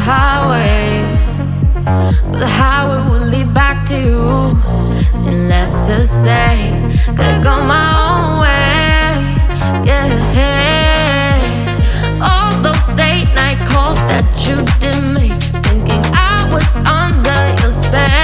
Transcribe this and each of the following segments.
highway? But the highway will lead back to you. And let's just say, could go my own way. Yeah. All those late night calls that you did make, thinking I was under your spell.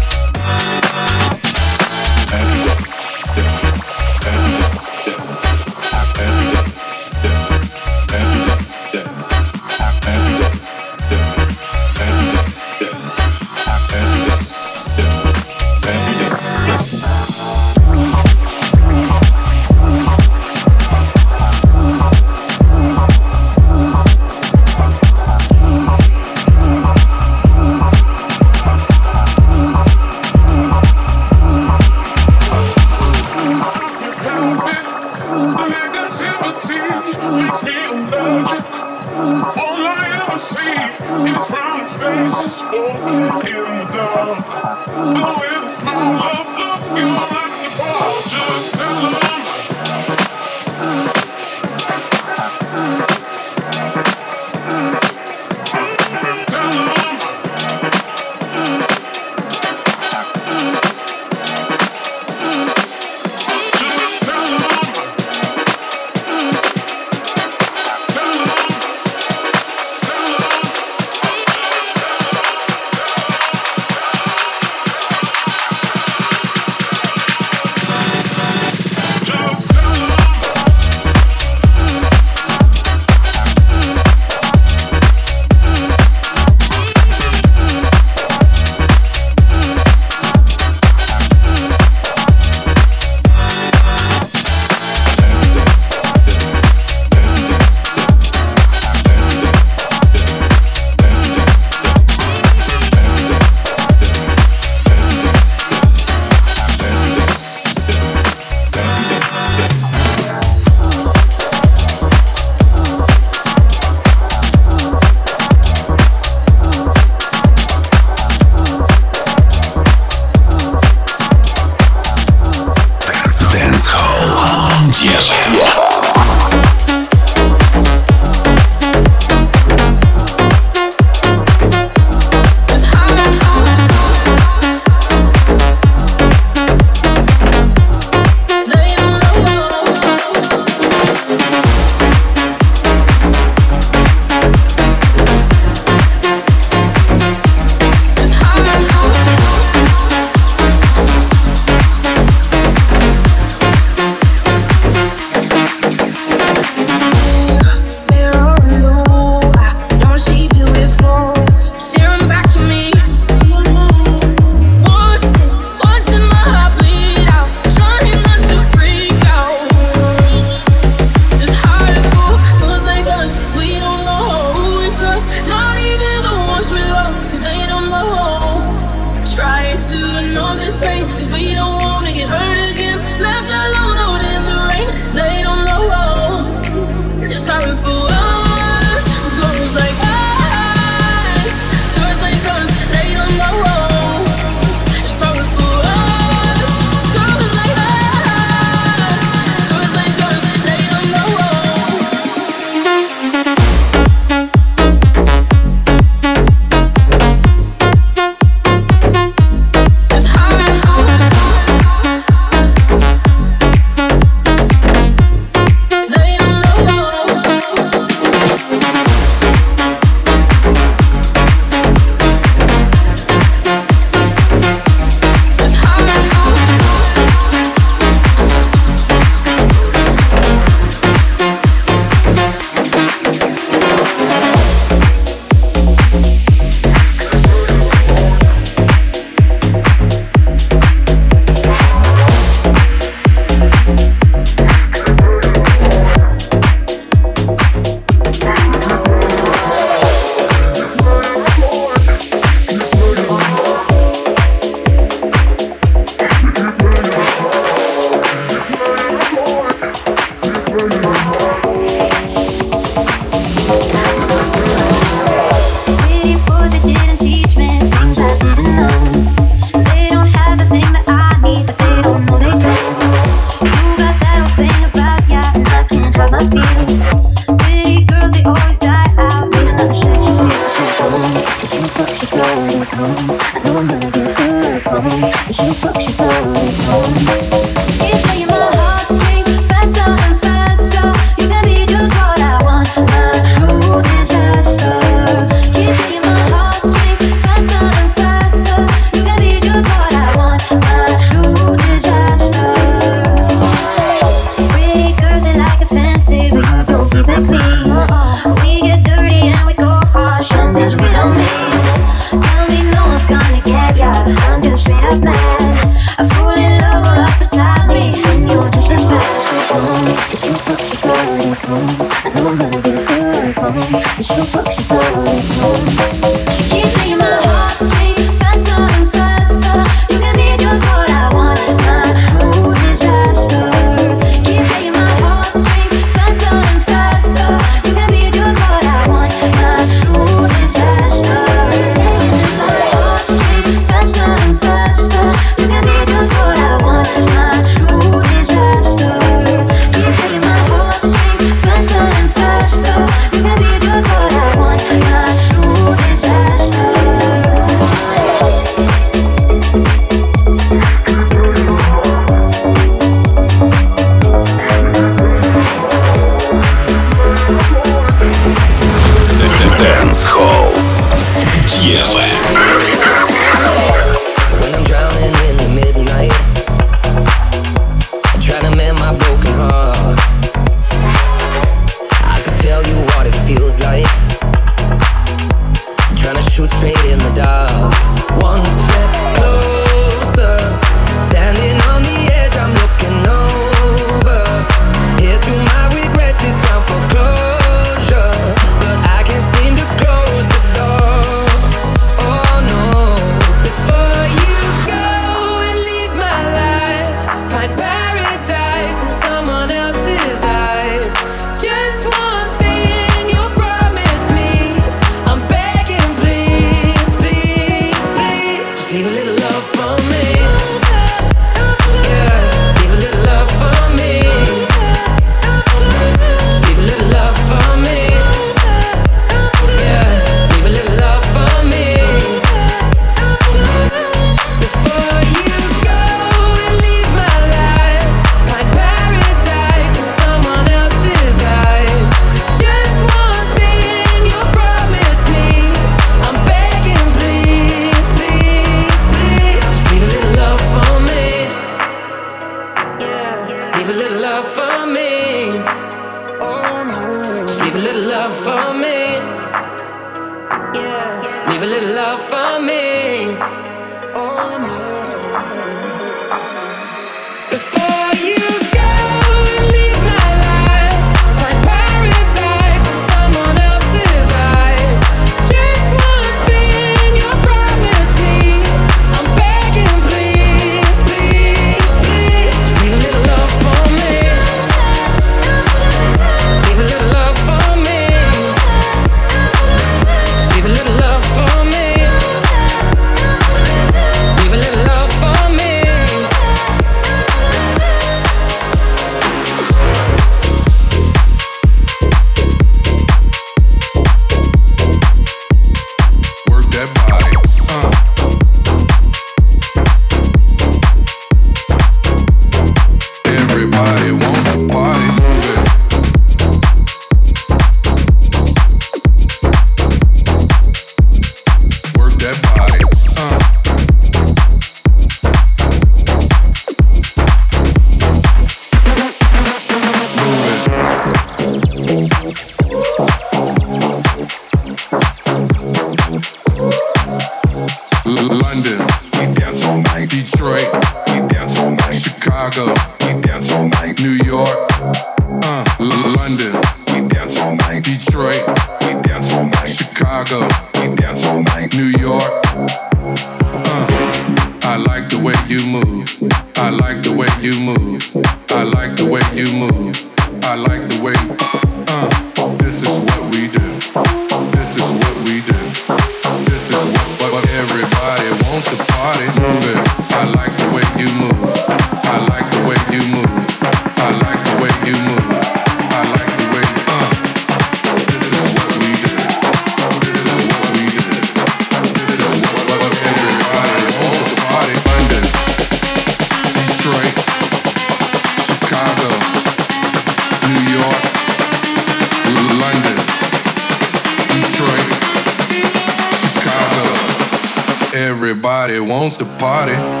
Wants to party.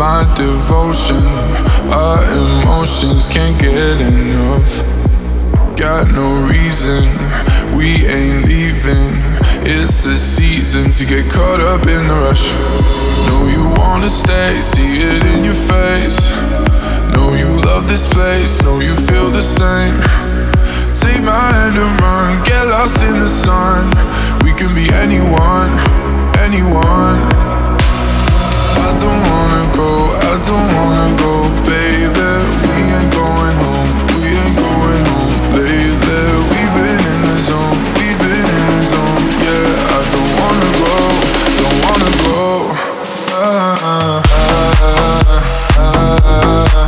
My devotion. Our emotions can't get enough. Got no reason, we ain't leaving. It's the season to get caught up in the rush. Know you wanna stay, see it in your face. Know you love this place, know you feel the same. Take my hand and run, get lost in the sun. We can be anyone, anyone. I don't wanna go, I don't wanna go, baby. We ain't going home, we ain't going home lately. We've been in the zone, we've been in the zone, yeah. I don't wanna go, don't wanna go. Ah, ah, ah, ah, ah.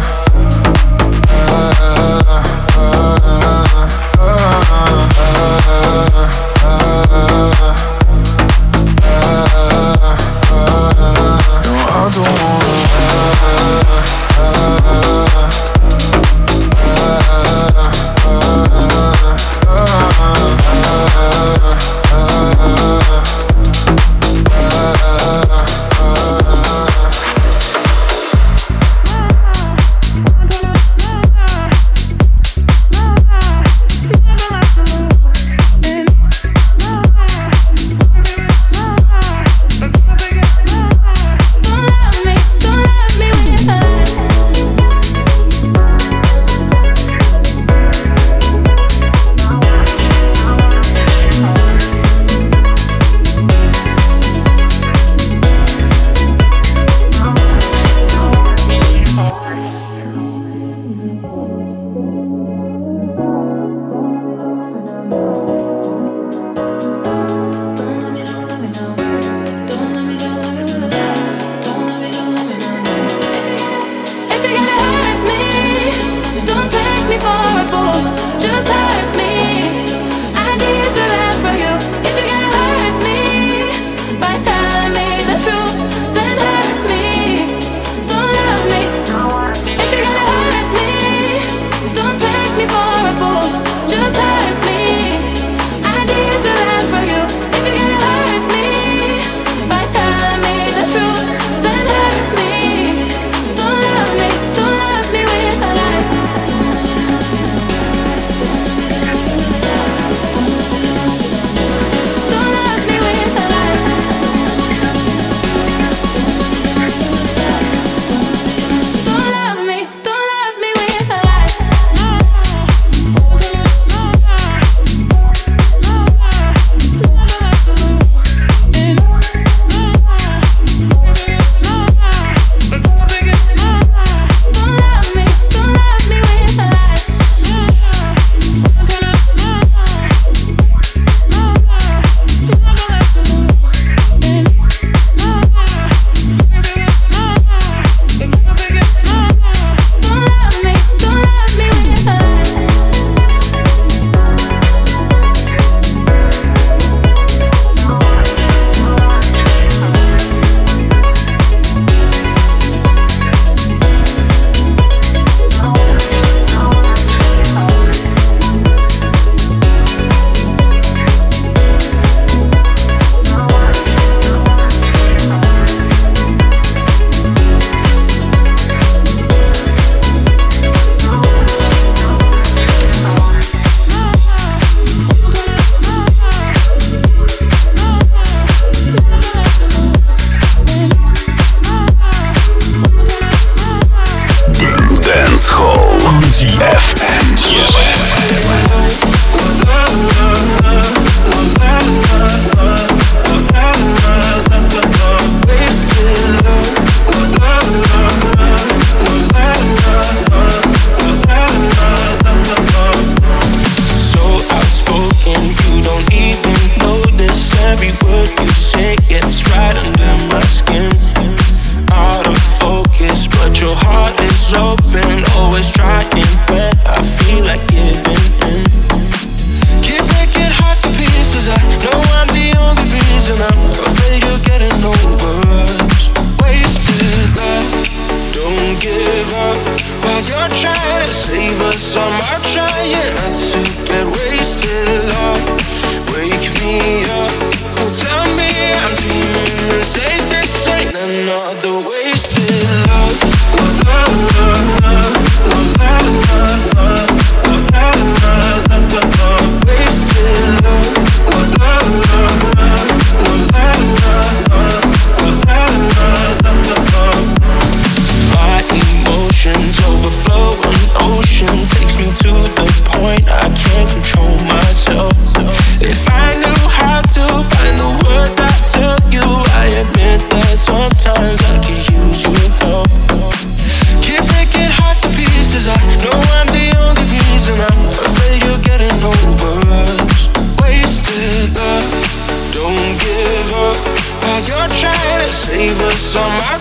neighbors on my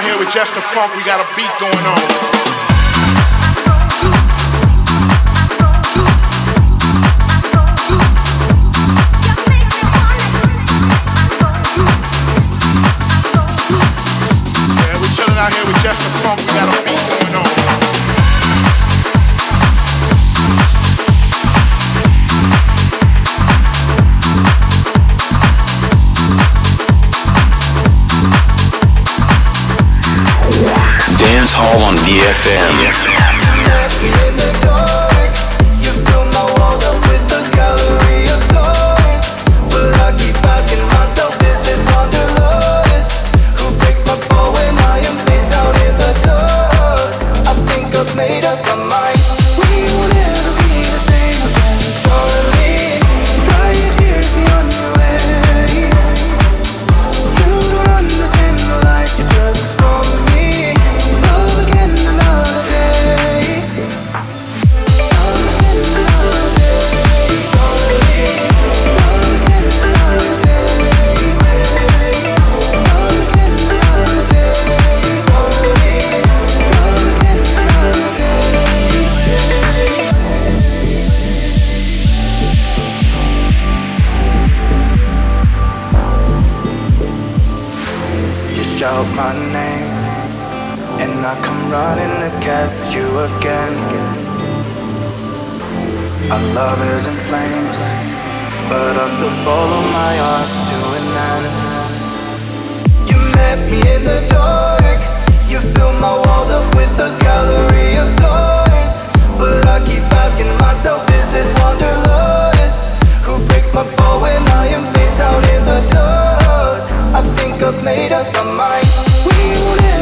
out here with just the Funk, we got a beat going on. shout my name, and I come running to catch you again. Our love is in flames, but I still follow my heart to an end. You met me in the dark, you filled my walls up with a gallery of stars, but I keep asking myself, is this wanderlust? Who breaks my fall when I am face down in the dark? I think I've made up my mind. We will